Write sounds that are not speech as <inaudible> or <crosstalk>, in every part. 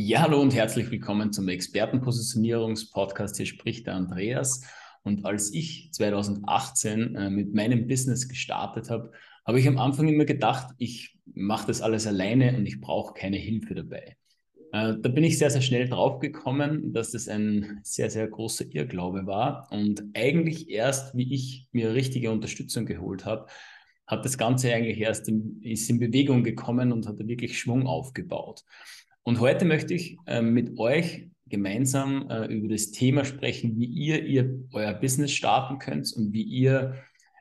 Ja, hallo und herzlich willkommen zum Expertenpositionierungspodcast. Hier spricht der Andreas. Und als ich 2018 äh, mit meinem Business gestartet habe, habe ich am Anfang immer gedacht, ich mache das alles alleine und ich brauche keine Hilfe dabei. Äh, da bin ich sehr, sehr schnell drauf gekommen, dass das ein sehr, sehr großer Irrglaube war. Und eigentlich erst, wie ich mir richtige Unterstützung geholt habe, hat das Ganze eigentlich erst in, ist in Bewegung gekommen und hat wirklich Schwung aufgebaut. Und heute möchte ich äh, mit euch gemeinsam äh, über das Thema sprechen, wie ihr, ihr euer Business starten könnt und wie ihr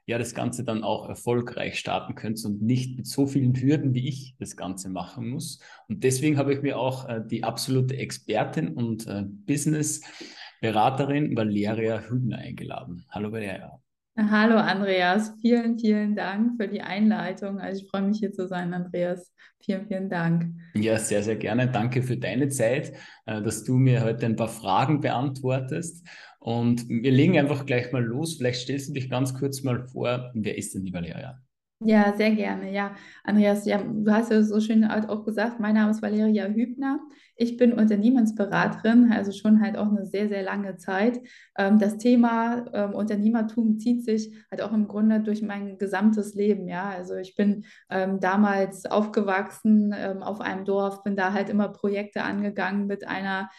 ja das Ganze dann auch erfolgreich starten könnt und nicht mit so vielen Hürden, wie ich das Ganze machen muss. Und deswegen habe ich mir auch äh, die absolute Expertin und äh, Business-Beraterin Valeria Hübner eingeladen. Hallo Valeria. Hallo Andreas, vielen, vielen Dank für die Einleitung. Also ich freue mich hier zu sein, Andreas. Vielen, vielen Dank. Ja, sehr, sehr gerne. Danke für deine Zeit, äh, dass du mir heute ein paar Fragen beantwortest. Und wir legen einfach gleich mal los. Vielleicht stellst du dich ganz kurz mal vor, wer ist denn die Valeria? Ja, sehr gerne. Ja, Andreas, ja, du hast ja so schön auch gesagt, mein Name ist Valeria Hübner. Ich bin Unternehmensberaterin, also schon halt auch eine sehr, sehr lange Zeit. Ähm, das Thema ähm, Unternehmertum zieht sich halt auch im Grunde durch mein gesamtes Leben. Ja, also ich bin ähm, damals aufgewachsen auf einem Dorf, bin da halt immer Projekte angegangen mit einer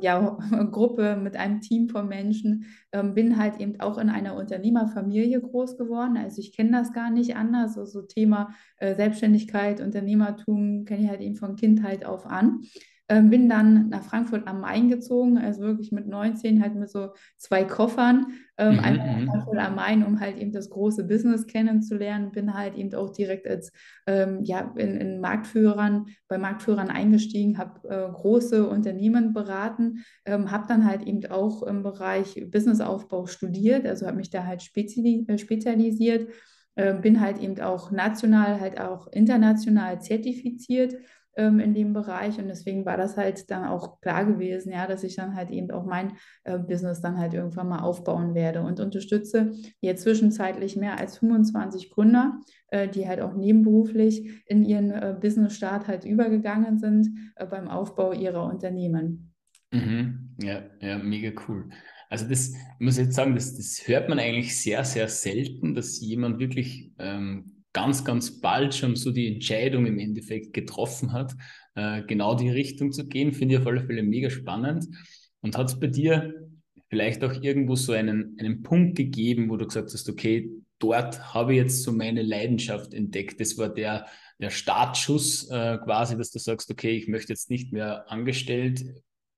ja, <laughs> Gruppe, mit einem Team von Menschen, bin halt eben auch in einer Unternehmerfamilie groß geworden. Also ich kenne das gar nicht anders. Also so Thema äh, Selbstständigkeit, Unternehmertum kenne ich halt eben von Kindheit auf an. Ähm, bin dann nach Frankfurt am Main gezogen, also wirklich mit 19 halt mit so zwei Koffern, ähm, mhm, einfach nach mhm. Frankfurt am Main, um halt eben das große Business kennenzulernen. Bin halt eben auch direkt als ähm, ja, in, in, Marktführern, bei Marktführern eingestiegen, habe äh, große Unternehmen beraten, ähm, habe dann halt eben auch im Bereich Businessaufbau studiert, also habe mich da halt speziali äh, spezialisiert. Äh, bin halt eben auch national, halt auch international zertifiziert ähm, in dem Bereich. Und deswegen war das halt dann auch klar gewesen, ja, dass ich dann halt eben auch mein äh, Business dann halt irgendwann mal aufbauen werde und unterstütze jetzt zwischenzeitlich mehr als 25 Gründer, äh, die halt auch nebenberuflich in ihren äh, Business-Start halt übergegangen sind äh, beim Aufbau ihrer Unternehmen. Mhm. Ja, ja, mega cool. Also das ich muss jetzt sagen, das, das hört man eigentlich sehr, sehr selten, dass jemand wirklich ähm, ganz, ganz bald schon so die Entscheidung im Endeffekt getroffen hat, äh, genau die Richtung zu gehen, finde ich auf alle Fälle mega spannend. Und hat es bei dir vielleicht auch irgendwo so einen, einen Punkt gegeben, wo du gesagt hast, okay, dort habe ich jetzt so meine Leidenschaft entdeckt. Das war der, der Startschuss äh, quasi, dass du sagst, okay, ich möchte jetzt nicht mehr angestellt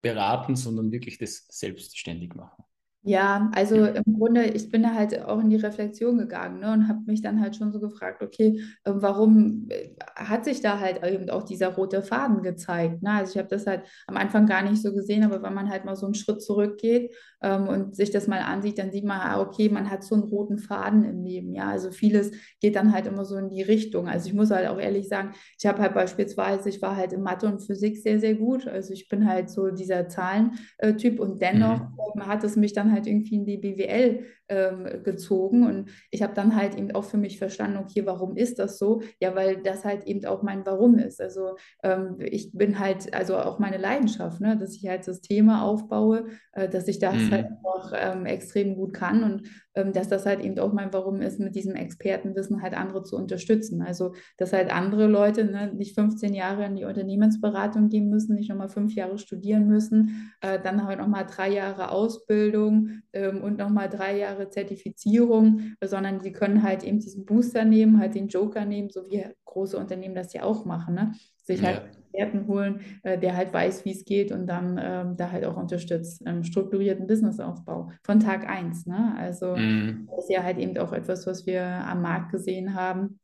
beraten, sondern wirklich das selbstständig machen. Ja, also im Grunde, ich bin da halt auch in die Reflexion gegangen ne, und habe mich dann halt schon so gefragt, okay, äh, warum äh, hat sich da halt eben auch dieser rote Faden gezeigt? Ne? Also ich habe das halt am Anfang gar nicht so gesehen, aber wenn man halt mal so einen Schritt zurückgeht ähm, und sich das mal ansieht, dann sieht man, ah, okay, man hat so einen roten Faden im Leben. Ja, also vieles geht dann halt immer so in die Richtung. Also ich muss halt auch ehrlich sagen, ich habe halt beispielsweise, ich war halt in Mathe und Physik sehr, sehr gut. Also ich bin halt so dieser Zahlentyp und dennoch mhm. hat es mich dann halt irgendwie in die BWL ähm, gezogen und ich habe dann halt eben auch für mich verstanden, okay, warum ist das so? Ja, weil das halt eben auch mein Warum ist. Also ähm, ich bin halt, also auch meine Leidenschaft, ne, dass ich halt Systeme aufbaue, äh, dass ich das mhm. halt auch ähm, extrem gut kann und ähm, dass das halt eben auch mein Warum ist, mit diesem Expertenwissen halt andere zu unterstützen. Also, dass halt andere Leute ne, nicht 15 Jahre in die Unternehmensberatung gehen müssen, nicht nochmal fünf Jahre studieren müssen, äh, dann halt nochmal drei Jahre Ausbildung ähm, und nochmal drei Jahre Zertifizierung, sondern sie können halt eben diesen Booster nehmen, halt den Joker nehmen, so wie große Unternehmen das ja auch machen. Ne? Sich halt ja. Experten holen, äh, der halt weiß, wie es geht und dann ähm, da halt auch unterstützt. Ähm, strukturierten Businessaufbau von Tag 1. Ne? Also mhm. das ist ja halt eben auch etwas, was wir am Markt gesehen haben.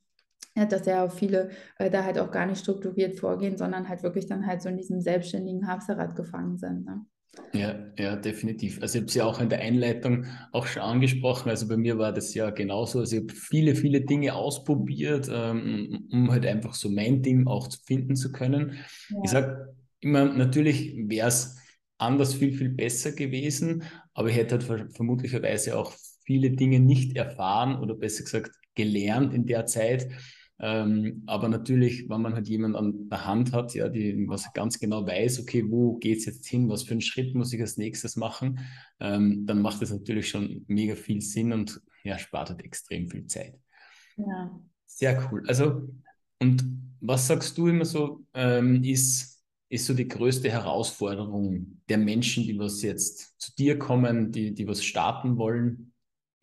Ja, dass ja viele äh, da halt auch gar nicht strukturiert vorgehen, sondern halt wirklich dann halt so in diesem selbstständigen Hamsterrad gefangen sind. Ne? Ja, ja, definitiv. Also ich habe es ja auch in der Einleitung auch schon angesprochen. Also bei mir war das ja genauso. Also ich habe viele, viele Dinge ausprobiert, ähm, um halt einfach so mein Ding auch finden zu können. Ja. Ich sage immer, natürlich wäre es anders viel, viel besser gewesen, aber ich hätte halt vermutlicherweise auch viele Dinge nicht erfahren oder besser gesagt gelernt in der Zeit, Ähm, aber natürlich, wenn man halt jemanden an der Hand hat, ja, die was ganz genau weiß, okay, wo geht es jetzt hin, was für einen Schritt muss ich als nächstes machen, ähm, dann macht das natürlich schon mega viel Sinn und ja, spart halt extrem viel Zeit. Ja. Sehr cool. Also, und was sagst du immer so, ähm, ist, ist so die größte Herausforderung der Menschen, die was jetzt zu dir kommen, die, die was starten wollen?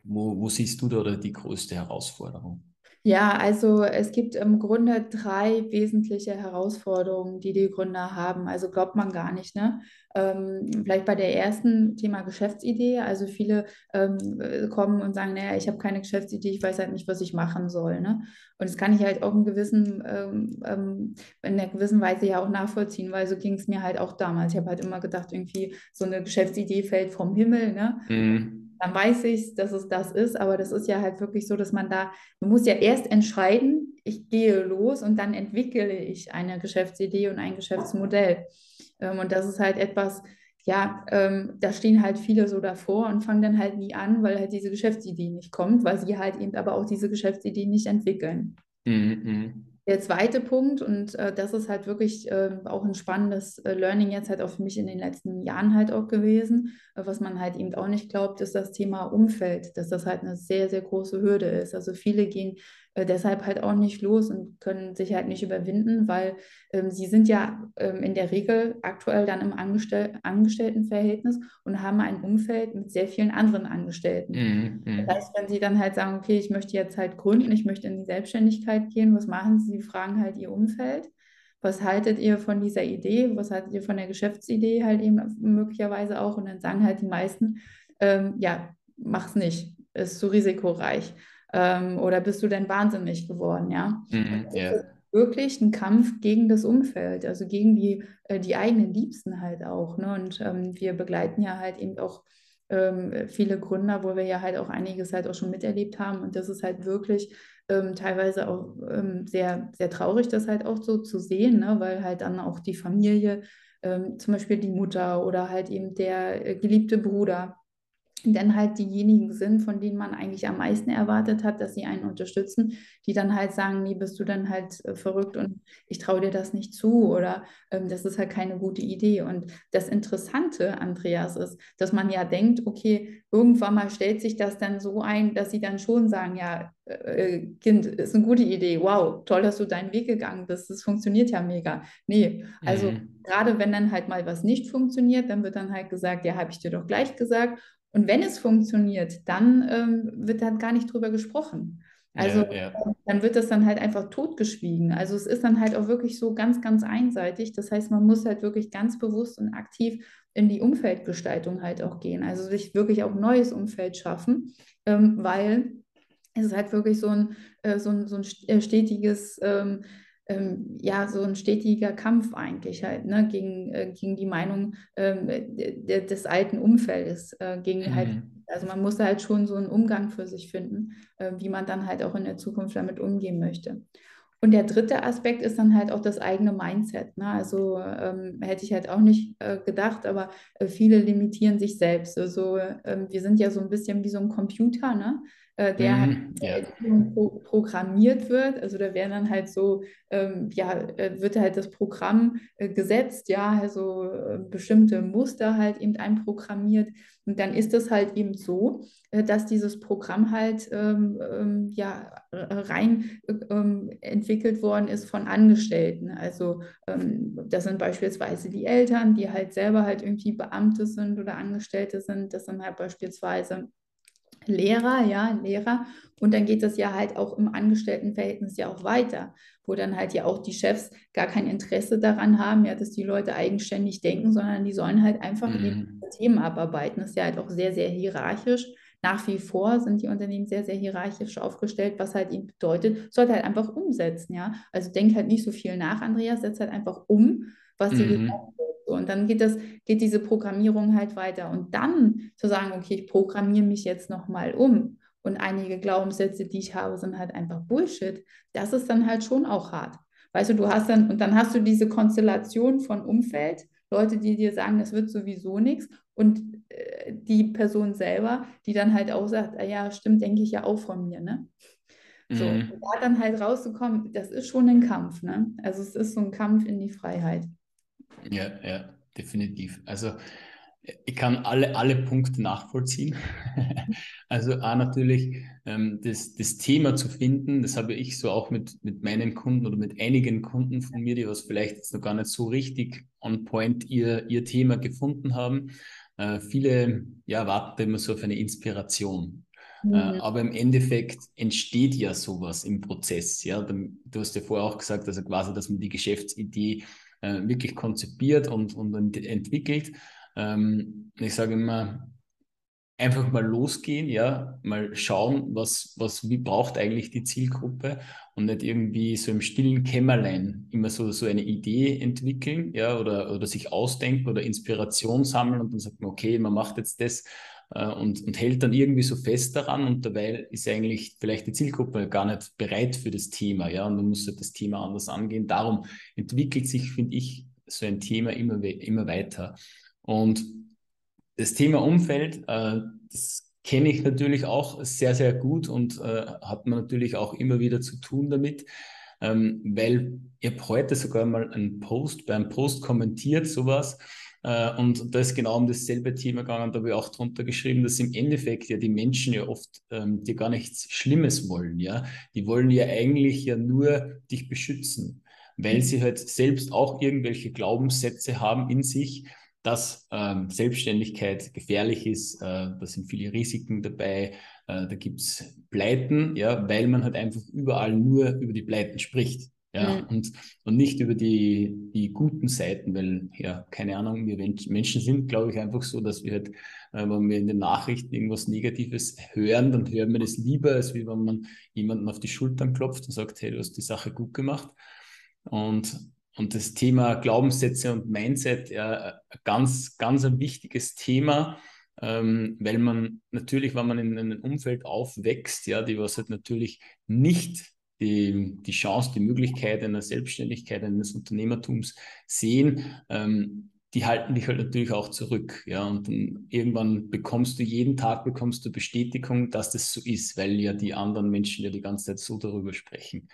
Wo, wo siehst du da oder die größte Herausforderung? Ja, also es gibt im Grunde drei wesentliche Herausforderungen, die die Gründer haben. Also glaubt man gar nicht, ne? Ähm, vielleicht bei der ersten Thema Geschäftsidee. Also viele ähm, kommen und sagen, naja, ich habe keine Geschäftsidee, ich weiß halt nicht, was ich machen soll. Ne? Und das kann ich halt auch in, gewissen, ähm, ähm in einer gewissen Weise ja auch nachvollziehen, weil so ging es mir halt auch damals. Ich habe halt immer gedacht, irgendwie so eine Geschäftsidee fällt vom Himmel. Ne? Mhm dann weiß ich, dass es das ist. Aber das ist ja halt wirklich so, dass man da, man muss ja erst entscheiden, ich gehe los und dann entwickle ich eine Geschäftsidee und ein Geschäftsmodell. Ähm, und das ist halt etwas, ja, ähm, da stehen halt viele so davor und fangen dann halt nie an, weil halt diese Geschäftsidee nicht kommt, weil sie halt eben aber auch diese Geschäftsidee nicht entwickeln. Mhm. Der zweite Punkt, und äh, das ist halt wirklich äh, auch ein spannendes äh, Learning jetzt halt auch für mich in den letzten Jahren halt auch gewesen, äh, was man halt eben auch nicht glaubt, ist das Thema Umfeld, dass das halt eine sehr, sehr große Hürde ist. Also viele gehen äh, deshalb halt auch nicht los und können sich halt nicht überwinden, weil ähm, sie sind ja ähm, in der Regel aktuell dann im Angestell Angestelltenverhältnis und haben ein Umfeld mit sehr vielen anderen Angestellten. Mhm, mhm. Das heißt, wenn sie dann halt sagen, okay, ich möchte jetzt halt gründen, ich möchte in die Selbstständigkeit gehen, was machen sie? Sie fragen halt ihr Umfeld. Was haltet ihr von dieser Idee? Was haltet ihr von der Geschäftsidee halt eben möglicherweise auch? Und dann sagen halt die meisten, ähm, ja, mach's nicht, ist zu risikoreich ähm, oder bist du denn wahnsinnig geworden, ja? Mhm, yeah. Wirklich ein Kampf gegen das Umfeld, also gegen die, äh, die eigenen Liebsten halt auch. Ne? Und ähm, wir begleiten ja halt eben auch ähm, viele Gründer, wo wir ja halt auch einiges halt auch schon miterlebt haben. Und das ist halt wirklich ähm, teilweise auch ähm, sehr, sehr traurig, das halt auch so zu sehen, ne? weil halt dann auch die Familie, ähm, zum Beispiel die Mutter oder halt eben der äh, geliebte Bruder, dann halt diejenigen sind, von denen man eigentlich am meisten erwartet hat, dass sie einen unterstützen, die dann halt sagen, nee, bist du dann halt äh, verrückt und ich traue dir das nicht zu oder ähm, das ist halt keine gute Idee. Und das Interessante, Andreas, ist, dass man ja denkt, okay, irgendwann mal stellt sich das dann so ein, dass sie dann schon sagen, ja, äh, äh Kind, ist eine gute Idee, wow, toll, dass du deinen Weg gegangen bist, das funktioniert ja mega. Nee, also mhm. gerade wenn dann halt mal was nicht funktioniert, dann wird dann halt gesagt, ja, habe ich dir doch gleich gesagt und wenn es funktioniert, dann ähm, wird dann gar nicht drüber gesprochen. Also ja, ja. dann wird das dann halt einfach totgeschwiegen. Also es ist dann halt auch wirklich so ganz, ganz einseitig. Das heißt, man muss halt wirklich ganz bewusst und aktiv in die Umfeldgestaltung halt auch gehen. Also sich wirklich auch ein neues Umfeld schaffen, ähm, weil es ist halt wirklich so ein, äh, so ein, so ein äh, stetiges ähm, ähm, ja so ein stetiger Kampf eigentlich halt ne, gegen, äh, gegen die Meinung ähm, des alten Umfeldes, äh, gegen halt, mhm. halt, also man muss halt schon so einen Umgang für sich finden, äh, wie man dann halt auch in der Zukunft damit umgehen möchte. Und der dritte Aspekt ist dann halt auch das eigene Mindset. Ne? Also ähm, hätte ich halt auch nicht äh, gedacht, aber äh, viele limitieren sich selbst. Also ähm, wir sind ja so ein bisschen wie so ein Computer, ne? Äh, der mhm, halt ja. pro programmiert wird. Also da werden dann halt so, ähm, ja, äh, wird halt das Programm äh, gesetzt, ja, also äh, bestimmte Muster halt eben einprogrammiert. Und dann ist es halt eben so, äh, dass dieses Programm halt ähm, ähm, ja, rein ähm, entwickelt worden ist von Angestellten. Also ähm, das sind beispielsweise die Eltern, die halt selber halt irgendwie Beamte sind oder Angestellte sind. Das sind halt beispielsweise Lehrer, ja, Lehrer. Und dann geht das ja halt auch im Angestelltenverhältnis ja auch weiter, wo dann halt ja auch die Chefs gar kein Interesse daran haben, ja, dass die Leute eigenständig denken, sondern die sollen halt einfach mhm. Themen abarbeiten. Das ist ja halt auch sehr, sehr hierarchisch. Nach wie vor sind die Unternehmen sehr, sehr hierarchisch aufgestellt, was halt ihnen bedeutet, sollte halt einfach umsetzen, ja. Also denk halt nicht so viel nach, Andreas, setz halt einfach um, was mhm. dir gesagt wird und dann geht das, geht diese Programmierung halt weiter. Und dann zu sagen, okay, ich programmiere mich jetzt nochmal um und einige Glaubenssätze, die ich habe, sind halt einfach Bullshit, das ist dann halt schon auch hart. Weißt du, du hast dann, und dann hast du diese Konstellation von Umfeld, Leute, die dir sagen, das wird sowieso nichts, und äh, die Person selber, die dann halt auch sagt, ah ja, stimmt, denke ich ja auch von mir, ne? So, mhm. da dann halt rauszukommen, das ist schon ein Kampf, ne? Also es ist so ein Kampf in die Freiheit. Ja, ja, definitiv. Also ich kann alle, alle Punkte nachvollziehen. <laughs> also A, natürlich ähm, das, das Thema zu finden, das habe ich so auch mit, mit meinen Kunden oder mit einigen Kunden von mir, die was vielleicht jetzt noch gar nicht so richtig on point ihr, ihr Thema gefunden haben. Äh, viele ja, warten immer so auf eine Inspiration. Äh, mhm. Äh, aber im Endeffekt entsteht ja sowas im Prozess. Ja? Du hast ja vorher auch gesagt, also quasi, dass man die Geschäftsidee äh, wirklich konzipiert und, und entwickelt. Ähm, ich sage immer, einfach mal losgehen, ja, mal schauen, was, was, wie braucht eigentlich die Zielgruppe und nicht irgendwie so im stillen Kämmerlein immer so, so eine Idee entwickeln, ja, oder, oder sich ausdenken oder Inspiration sammeln und dann sagt man, okay, man macht jetzt das und, und hält dann irgendwie so fest daran und dabei ist eigentlich vielleicht die Zielgruppe gar nicht bereit für das Thema, ja, und man muss halt das Thema anders angehen. Darum entwickelt sich, finde ich, so ein Thema immer, immer weiter. Und das Thema Umfeld, äh, das kenne ich natürlich auch sehr, sehr gut und äh, hat man natürlich auch immer wieder zu tun damit, ähm, weil ich habe heute sogar mal einen Post, beim Post kommentiert sowas äh, und da ist genau um dasselbe Thema gegangen, da habe ich auch drunter geschrieben, dass im Endeffekt ja die Menschen ja oft ähm, dir gar nichts Schlimmes wollen, ja, die wollen ja eigentlich ja nur dich beschützen, weil sie halt selbst auch irgendwelche Glaubenssätze haben in sich, dass ähm, Selbstständigkeit gefährlich ist. Äh, da sind viele Risiken dabei. Äh, da gibt es Pleiten, ja, weil man halt einfach überall nur über die Pleiten spricht. Ja, mhm. und, und nicht über die, die guten Seiten, weil, ja, keine Ahnung, wir Menschen sind, glaube ich, einfach so, dass wir halt, äh, wenn wir in den Nachrichten irgendwas Negatives hören, dann hören wir das lieber, als wie wenn man jemanden auf die Schultern klopft und sagt, hey, du hast die Sache gut gemacht. Und und das Thema Glaubenssätze und Mindset, ja, ganz, ganz ein wichtiges Thema, ähm, weil man natürlich, wenn man in einem Umfeld aufwächst, ja, die was halt natürlich nicht die, die Chance, die Möglichkeit einer Selbstständigkeit, eines Unternehmertums sehen, ähm, die halten dich halt natürlich auch zurück, ja, und dann irgendwann bekommst du jeden Tag bekommst du Bestätigung, dass das so ist, weil ja die anderen Menschen ja die ganze Zeit so darüber sprechen.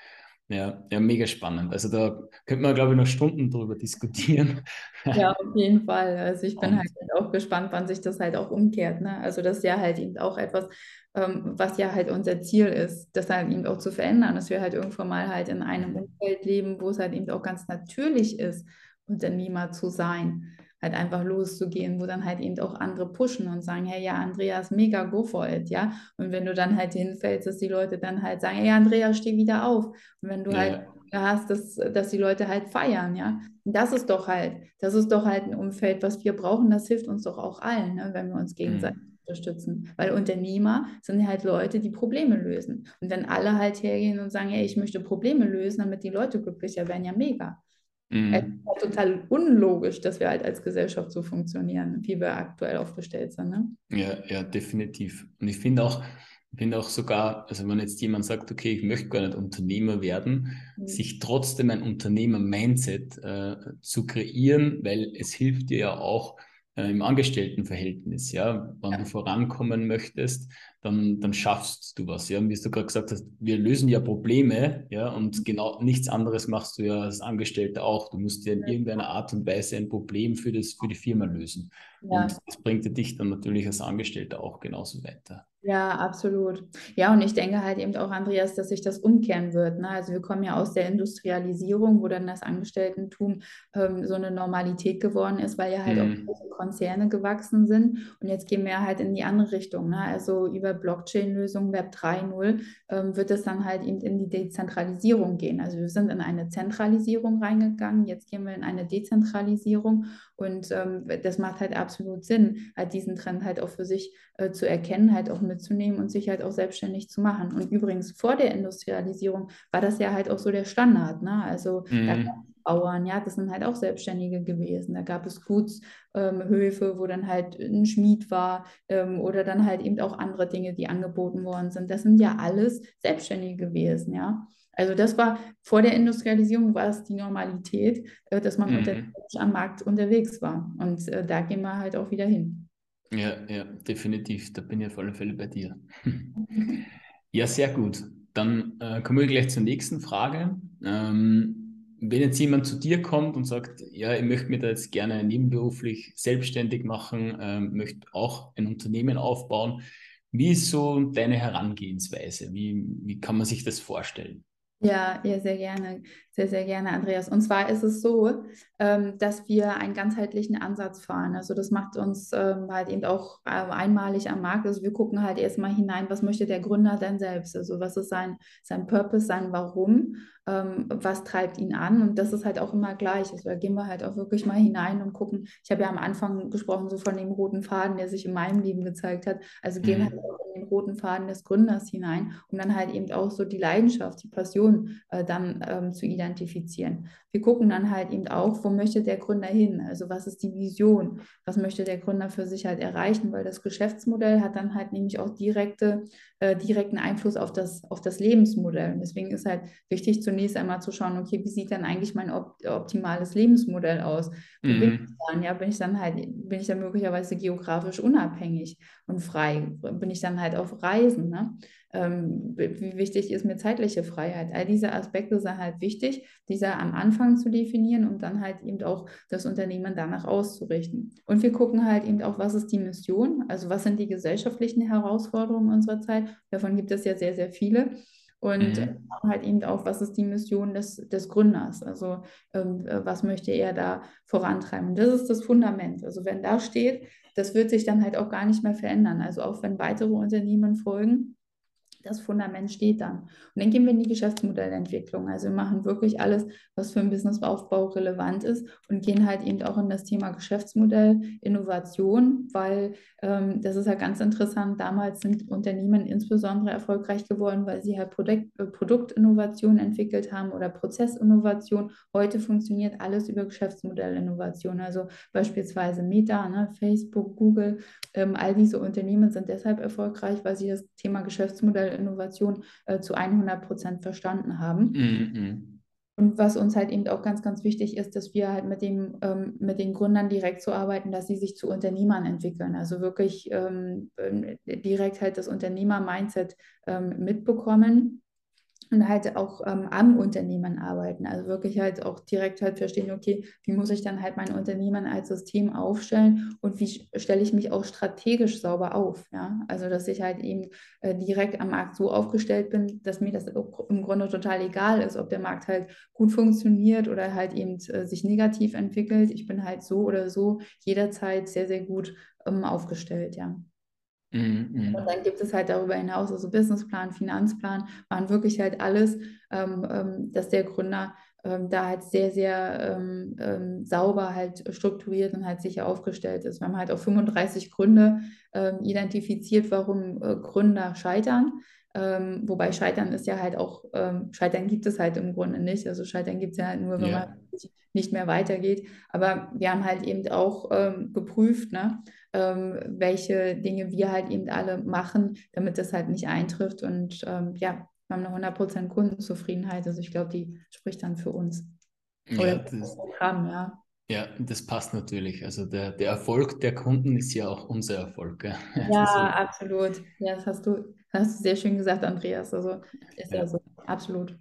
Ja, ja, mega spannend. Also da könnte man, glaube ich, noch Stunden drüber diskutieren. Ja, auf jeden Fall. Also ich bin Und, halt auch gespannt, wann sich das halt auch umkehrt. Ne? Also das ist ja halt eben auch etwas, ähm, was ja halt unser Ziel ist, das halt eben auch zu verändern, dass wir halt irgendwann mal halt in einem Umfeld leben, wo es halt eben auch ganz natürlich ist, Unternehmer zu sein halt einfach loszugehen, wo dann halt eben auch andere pushen und sagen, hey, ja, Andreas, mega, go for it, ja. Und wenn du dann halt hinfällst, dass die Leute dann halt sagen, hey, Andreas, steh wieder auf. Und wenn du ja. halt hast, dass, dass die Leute halt feiern, ja. Und das ist doch halt, das ist doch halt ein Umfeld, was wir brauchen, das hilft uns doch auch allen, ne, wenn wir uns gegenseitig mhm. unterstützen. Weil Unternehmer sind halt Leute, die Probleme lösen. Und wenn alle halt hergehen und sagen, hey, ich möchte Probleme lösen, damit die Leute glücklicher werden, ja mega. Mhm. Es ist halt total unlogisch, dass wir halt als Gesellschaft so funktionieren, wie wir aktuell aufgestellt sind. Ne? Ja, ja, definitiv. Und ich finde auch, finde auch sogar, also wenn jetzt jemand sagt, okay, ich möchte gar nicht Unternehmer werden, mhm. sich trotzdem ein Unternehmer-Mindset äh, zu kreieren, weil es hilft dir ja auch, äh, im Angestelltenverhältnis. Ja? Wenn ja. du vorankommen möchtest, dann, dann schaffst du was. Ja? wie du gerade gesagt hast, wir lösen ja Probleme, ja, und mhm. genau nichts anderes machst du ja als Angestellter auch. Du musst ja in irgendeiner Art und Weise ein Problem für, das, für die Firma lösen. Ja. Und das bringt dich dann natürlich als Angestellter auch genauso weiter. Ja, absolut. Ja, und ich denke halt eben auch, Andreas, dass sich das umkehren wird. Ne? Also wir kommen ja aus der Industrialisierung, wo dann das Angestelltentum ähm, so eine Normalität geworden ist, weil ja halt mhm. auch große Konzerne gewachsen sind. Und jetzt gehen wir halt in die andere Richtung. Ne? Also über Blockchain-Lösungen Web 3.0 ähm, wird es dann halt eben in die Dezentralisierung gehen. Also wir sind in eine Zentralisierung reingegangen, jetzt gehen wir in eine Dezentralisierung. Und ähm, das macht halt absolut Sinn, halt diesen Trend halt auch für sich äh, zu erkennen, halt auch mitzunehmen und sich halt auch selbstständig zu machen. Und übrigens vor der Industrialisierung war das ja halt auch so der Standard. Ne? Also mhm. da Bauern, ja, das sind halt auch Selbstständige gewesen. Da gab es Gutshöfe, ähm, wo dann halt ein Schmied war ähm, oder dann halt eben auch andere Dinge, die angeboten worden sind. Das sind ja alles Selbstständige gewesen, ja. Also das war vor der Industrialisierung war es die Normalität, äh, dass man mhm. am Markt unterwegs war. Und äh, da gehen wir halt auch wieder hin. Ja, ja, definitiv. Da bin ich auf alle Fälle bei dir. <laughs> ja, sehr gut. dann äh, kommen wir gleich zur nächsten Frage. Ähm, wenn jetzt jemand zu dir kommt und sagt, ja, ich möchte mich da jetzt gerne nebenberuflich selbstständig machen, ähm, möchte auch ein Unternehmen aufbauen, wie ist so deine Herangehensweise? Wie, wie kann man sich das vorstellen? Ja, ja, sehr gerne, sehr, sehr gerne, Andreas. Und zwar ist es so, ähm, dass wir einen ganzheitlichen Ansatz fahren. Also das macht uns ähm, halt eben auch äh, einmalig am Markt. Also wir gucken halt erstmal hinein, was möchte der Gründer denn selbst? Also was ist sein, sein Purpose, sein Warum? Ähm, was treibt ihn an? Und das ist halt auch immer gleich. Also da gehen wir halt auch wirklich mal hinein und gucken. Ich habe ja am Anfang gesprochen so von dem roten Faden, der sich in meinem Leben gezeigt hat. Also gehen mhm. halt auch in den roten Faden des Gründers hinein, um dann halt eben auch so die Leidenschaft, die Passion äh, dann ähm, zu identifizieren. Wir gucken dann halt eben auch, wo möchte der Gründer hin? Also was ist die Vision? Was möchte der Gründer für sich halt erreichen? Weil das Geschäftsmodell hat dann halt nämlich auch direkte, äh, direkten Einfluss auf das, auf das Lebensmodell. Und deswegen ist halt wichtig, zunächst einmal zu schauen, okay, wie sieht dann eigentlich mein op optimales Lebensmodell aus? Wo mhm. bin ich dann? Ja, bin ich dann halt, bin ich dann möglicherweise geografisch unabhängig und frei? Bin ich dann halt auf Reisen? Ne? Ähm, wie wichtig ist mir zeitliche Freiheit. All diese Aspekte sind halt wichtig, diese am Anfang zu definieren und dann halt eben auch das Unternehmen danach auszurichten. Und wir gucken halt eben auch, was ist die Mission, also was sind die gesellschaftlichen Herausforderungen unserer Zeit. Davon gibt es ja sehr, sehr viele. Und mhm. halt eben auch, was ist die Mission des, des Gründers? Also ähm, was möchte er da vorantreiben? Und das ist das Fundament. Also wenn da steht, das wird sich dann halt auch gar nicht mehr verändern. Also auch wenn weitere Unternehmen folgen, das Fundament steht dann. Und dann gehen wir in die Geschäftsmodellentwicklung. Also wir machen wirklich alles, was für einen Businessaufbau relevant ist und gehen halt eben auch in das Thema Geschäftsmodell, Innovation, weil ähm, das ist ja ganz interessant. Damals sind Unternehmen insbesondere erfolgreich geworden, weil sie halt Produkt, äh, Produktinnovation entwickelt haben oder Prozessinnovation. Heute funktioniert alles über Geschäftsmodellinnovation. Also beispielsweise Meta, ne, Facebook, Google, ähm, all diese Unternehmen sind deshalb erfolgreich, weil sie das Thema Geschäftsmodell Innovation äh, zu 100 Prozent verstanden haben. Mhm. Und was uns halt eben auch ganz, ganz wichtig ist, dass wir halt mit, dem, ähm, mit den Gründern direkt so arbeiten, dass sie sich zu Unternehmern entwickeln. Also wirklich ähm, direkt halt das Unternehmer-Mindset ähm, mitbekommen und halt auch ähm, am Unternehmen arbeiten. Also wirklich halt auch direkt halt verstehen, okay, wie muss ich dann halt mein Unternehmen als System aufstellen und wie stelle ich mich auch strategisch sauber auf. Ja? Also dass ich halt eben äh, direkt am Markt so aufgestellt bin, dass mir das im Grunde total egal ist, ob der Markt halt gut funktioniert oder halt eben äh, sich negativ entwickelt. Ich bin halt so oder so jederzeit sehr, sehr gut ähm, aufgestellt, ja. Mhm. Und dann gibt es halt darüber hinaus, also Businessplan, Finanzplan, waren wirklich halt alles, ähm, ähm, dass der Gründer ähm, da halt sehr, sehr ähm, ähm, sauber halt strukturiert und halt sicher aufgestellt ist. Wir haben halt auch 35 Gründe ähm, identifiziert, warum äh, Gründer scheitern. Wobei Scheitern ist ja halt auch, Scheitern gibt es halt im Grunde nicht. Also Scheitern gibt es ja halt nur, wenn yeah. man nicht mehr weitergeht. Aber wir haben halt eben auch geprüft, ne, ähm, welche Dinge wir halt eben alle machen, damit das halt nicht eintrifft. Und ähm, ja, wir haben eine 100% Kundenzufriedenheit. Also ich glaube, die spricht dann für uns. Oder ja, das Programm, ja. Ja, das passt natürlich. Also der, der Erfolg der Kunden ist ja auch unser Erfolg. <laughs> Ja, ja so. absolut. Ja, das hast du, hast du sehr schön gesagt, Andreas. Also ist ja, ja so, absolut.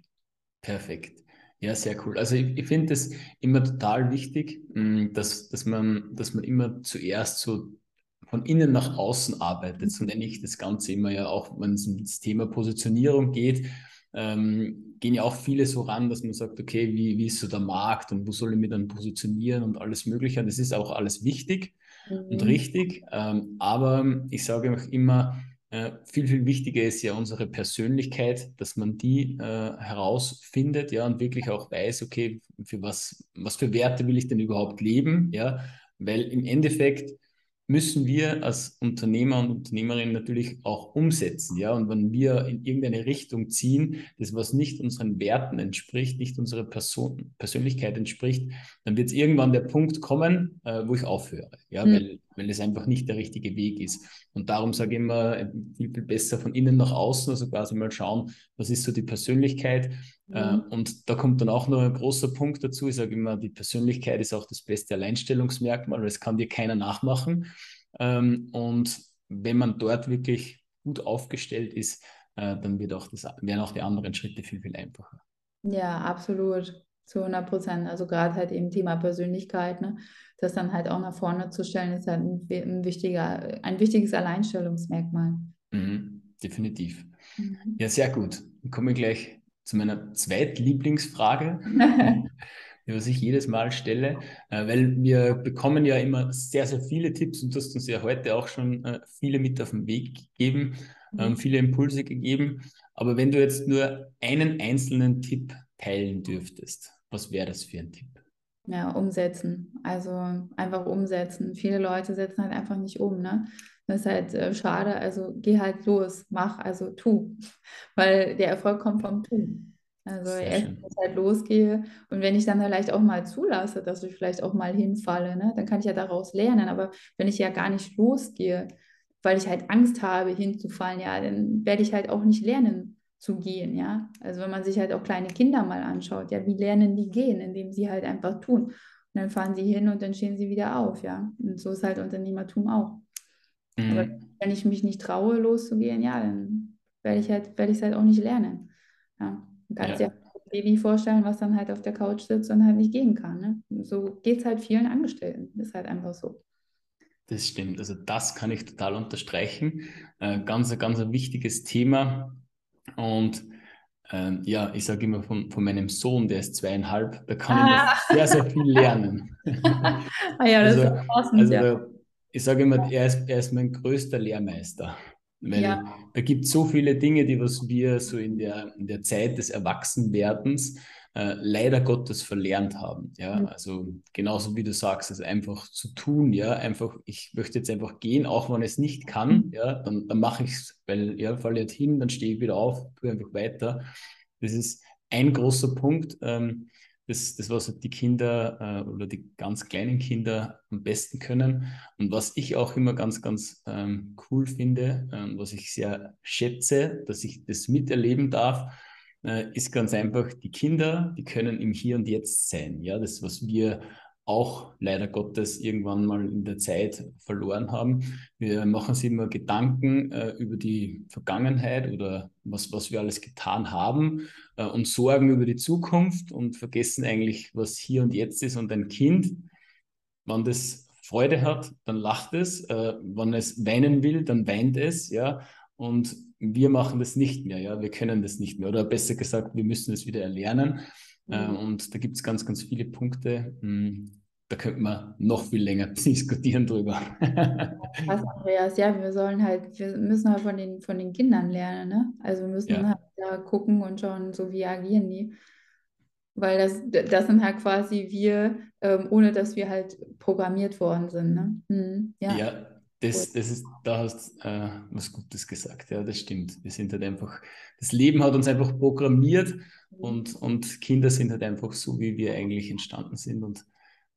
Perfekt. Ja, sehr cool. Also ich, ich finde es immer total wichtig, mm, dass, dass, man, dass man immer zuerst so von innen nach außen arbeitet. So nenne ich das Ganze immer ja auch, wenn es um das Thema Positionierung geht ähm, gehen ja auch viele so ran, dass man sagt, okay, wie, wie ist so der Markt und wo soll ich mich dann positionieren und alles Mögliche. Und das ist auch alles wichtig mhm. und richtig. Ähm, aber ich sage auch immer, äh, viel, viel wichtiger ist ja unsere Persönlichkeit, dass man die äh, herausfindet, ja, und wirklich auch weiß, okay, für was, was für Werte will ich denn überhaupt leben, ja, weil im Endeffekt müssen wir als Unternehmer und Unternehmerin natürlich auch umsetzen. Ja? Und wenn wir in irgendeine Richtung ziehen, das was nicht unseren Werten entspricht, nicht unserer Person, Persönlichkeit entspricht, dann wird es irgendwann der Punkt kommen, äh, wo ich aufhöre. Ja? Mhm. Weil, weil es einfach nicht der richtige Weg ist. Und darum sage ich immer, äh, viel, viel besser von innen nach außen, also quasi mal schauen, was ist so die Persönlichkeit, äh, mhm. und da kommt dann auch noch ein großer Punkt dazu. Ich sage immer, die Persönlichkeit ist auch das beste Alleinstellungsmerkmal, weil es kann dir keiner nachmachen. Ähm, und wenn man dort wirklich gut aufgestellt ist, äh, dann wird auch das, werden auch die anderen Schritte viel, viel einfacher. Ja, absolut. Zu 100 Prozent. Also gerade halt eben Thema Persönlichkeit, ne? Das dann halt auch nach vorne zu stellen, ist halt ein, ein wichtiger, ein wichtiges Alleinstellungsmerkmal. Mhm, definitiv. Mhm. Ja, sehr gut. Dann komme ich gleich zu meiner zweitlieblingsfrage, <laughs> die was ich jedes Mal stelle, äh, weil wir bekommen ja immer sehr, sehr viele Tipps und du hast uns ja heute auch schon äh, viele mit auf den Weg gegeben, ähm, mhm. viele Impulse gegeben. Aber wenn du jetzt nur einen einzelnen Tipp teilen dürftest, was wäre das für ein Tipp? Ja, umsetzen. Also einfach umsetzen. Viele Leute setzen halt einfach nicht um, ne? Das ist halt äh, schade. Also geh halt los, mach, also tu. <laughs> Weil der Erfolg kommt vom Tun. Also Sehr erst, wenn ich halt losgehe und wenn ich dann vielleicht auch mal zulasse, dass ich vielleicht auch mal hinfalle, ne, dann kann ich ja daraus lernen. Aber wenn ich ja gar nicht losgehe, weil ich halt Angst habe, hinzufallen, ja, dann werde ich halt auch nicht lernen zu gehen, ja. Also wenn man sich halt auch kleine Kinder mal anschaut, ja, wie lernen die gehen, indem sie halt einfach tun. Und dann fahren sie hin und dann stehen sie wieder auf, ja. Und so ist halt Unternehmertum auch. Mhm. Aber wenn ich mich nicht traue, loszugehen, ja, dann werde ich halt, werde ich es halt auch nicht lernen. Ja. Du kannst ja. dir ein Baby vorstellen, was dann halt auf der Couch sitzt und halt nicht gehen kann. Ne? So geht es halt vielen Angestellten. Das ist halt einfach so. Das stimmt. Also das kann ich total unterstreichen. Äh, ganz, ganz ein wichtiges Thema. Und äh, ja, ich sage immer von, von meinem Sohn, der ist zweieinhalb, da kann ah. ich <laughs> sehr, sehr viel lernen. ah ja, das also, ist awesome, also ja. ich sage immer, er ist, er ist mein größter Lehrmeister. Weil ja. da gibt es so viele Dinge, die was wir so in der, in der Zeit des Erwachsenwerdens äh, leider Gottes verlernt haben. Ja, mhm. also genauso wie du sagst, also einfach zu tun, ja, einfach, ich möchte jetzt einfach gehen, auch wenn ich es nicht kann, mhm. ja, dann, dann mache ich es, weil, ja, falle jetzt hin, dann stehe ich wieder auf, tue einfach weiter. Das ist ein großer Punkt. Ähm, das, das, was die Kinder äh, oder die ganz kleinen Kinder am besten können. Und was ich auch immer ganz, ganz ähm, cool finde, äh, was ich sehr schätze, dass ich das miterleben darf, äh, ist ganz einfach, die Kinder, die können im Hier und Jetzt sein. Ja, das, was wir auch leider Gottes irgendwann mal in der Zeit verloren haben. Wir machen uns immer Gedanken äh, über die Vergangenheit oder was, was wir alles getan haben äh, und sorgen über die Zukunft und vergessen eigentlich, was hier und jetzt ist. Und ein Kind, wenn das Freude hat, dann lacht es. Äh, wenn es weinen will, dann weint es. Ja, und wir machen das nicht mehr, ja, wir können das nicht mehr. Oder besser gesagt, wir müssen es wieder erlernen. Mhm. Äh, und da gibt es ganz, ganz viele Punkte. Hm, da könnte man noch viel länger <laughs> diskutieren drüber. <laughs> Was, Andreas, ja, wir sollen halt, wir müssen halt von den, von den Kindern lernen, ne? Also wir müssen ja. halt da gucken und schauen, so wie agieren die. Weil das, das sind halt quasi wir, ähm, ohne dass wir halt programmiert worden sind. Ne? Hm, ja. ja, das, das ist, da hast äh, was Gutes gesagt, ja, das stimmt. Wir sind halt einfach, das Leben hat uns einfach programmiert und, und Kinder sind halt einfach so, wie wir eigentlich entstanden sind und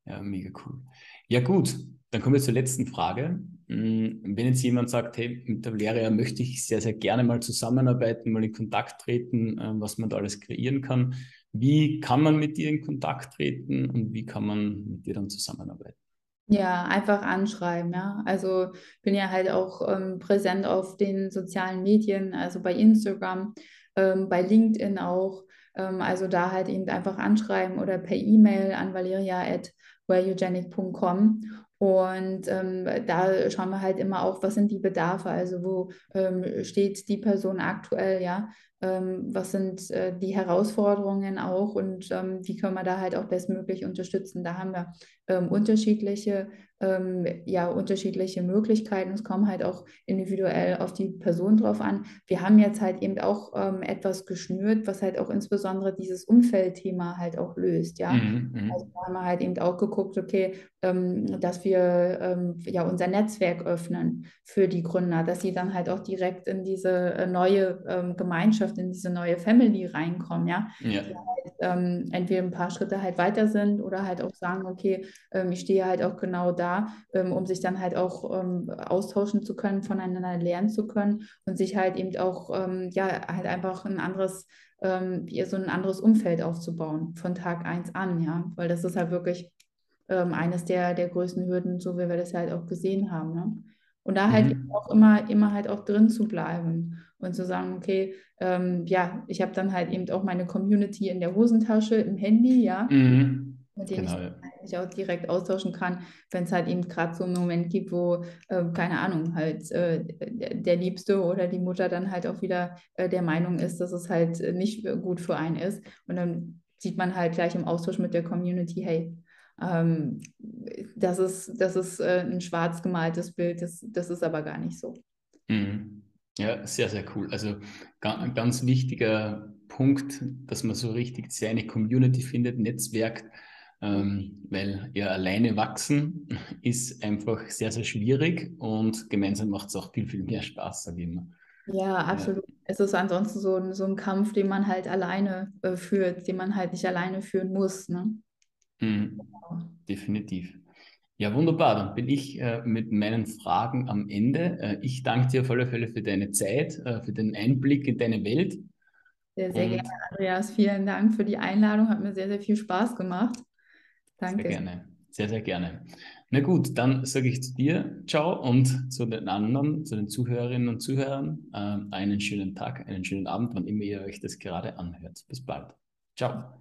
ja, mega cool. Ja, gut, dann kommen wir zur letzten Frage. Hm, wenn jetzt jemand sagt, hey, mit der Valeria möchte ich sehr, sehr gerne mal zusammenarbeiten, mal in Kontakt treten, äh, was man da alles kreieren kann, wie kann man mit dir in Kontakt treten und wie kann man mit dir dann zusammenarbeiten? Ja, einfach anschreiben, ja. Also bin ja halt auch ähm, präsent auf den sozialen Medien, also bei Instagram, ähm, bei LinkedIn auch. Ähm, also da halt eben einfach anschreiben oder per E-Mail an valeria.wellugenic.com. Und ähm, da schauen wir halt immer auch, was sind die Bedarfe, also wo ähm, steht die Person aktuell, ja, ähm, was sind äh, die Herausforderungen auch und ähm, wie können wir da halt auch bestmöglich unterstützen. Da haben wir ähm, unterschiedliche ähm, ja, unterschiedliche Möglichkeiten. Es kommt halt auch individuell auf die Person drauf an. Wir haben jetzt halt eben auch etwas geschnürt, was halt auch insbesondere dieses Umfeldthema halt auch löst. Ja, mhm, mhm. also da haben wir halt eben auch geguckt, okay, dass wir ähm, ja unser Netzwerk öffnen für die Gründer, dass sie dann halt auch direkt in diese äh, neue ähm, Gemeinschaft, in diese neue Family reinkommen. Ja, ja. Halt, ähm, entweder ein paar Schritte halt weiter sind oder halt auch sagen, okay, ich stehe halt auch genau da ähm, um sich dann halt auch ähm, austauschen zu können, voneinander lernen zu können und sich halt eben auch, ähm, ja, halt einfach ein anderes, ähm, so ein anderes Umfeld aufzubauen von Tag 1 an, ja, weil das ist halt wirklich ähm, eines der, der größten Hürden, so wie wir das halt auch gesehen haben, ne? Und da halt mhm. auch immer, immer halt auch drin zu bleiben und zu sagen, okay, ähm, ja, ich habe dann halt eben auch meine Community in der Hosentasche, im Handy, ja. Mhm mit denen genau. ich mich auch direkt austauschen kann, wenn es halt eben gerade so einen Moment gibt, wo, äh, keine Ahnung, halt äh, der Liebste oder die Mutter dann halt auch wieder äh, der Meinung ist, dass es halt nicht gut für einen ist. Und dann sieht man halt gleich im Austausch mit der Community, hey, ähm, das ist, das ist äh, ein schwarz gemaltes Bild, das, das ist aber gar nicht so. Mhm. Ja, sehr, sehr cool. Also ganz, ganz wichtiger Punkt, dass man so richtig seine Community findet, Netzwerk ähm, weil ja alleine wachsen <laughs> ist einfach sehr, sehr schwierig und gemeinsam macht es auch viel, viel mehr Spaß, sage ich immer. Ja, absolut. Ja. Es ist ansonsten so ein, so ein Kampf, den man halt alleine äh, führt, den man halt nicht alleine führen muss. Ne? Mhm. Definitiv. Ja, wunderbar. Dann bin ich äh, mit meinen Fragen am Ende. Äh, ich danke dir auf alle Fälle für deine Zeit, äh, für den Einblick in deine Welt. Sehr, sehr Und gerne, Andreas. Vielen Dank für die Einladung. Hat mir sehr, sehr viel Spaß gemacht. Danke. Sehr gerne. Sehr, sehr gerne. Na gut, dann sage ich zu dir ciao und zu den anderen, zu den Zuhörerinnen und Zuhörern äh, einen schönen Tag, einen schönen Abend, wann immer ihr euch das gerade anhört. Bis bald. Ciao.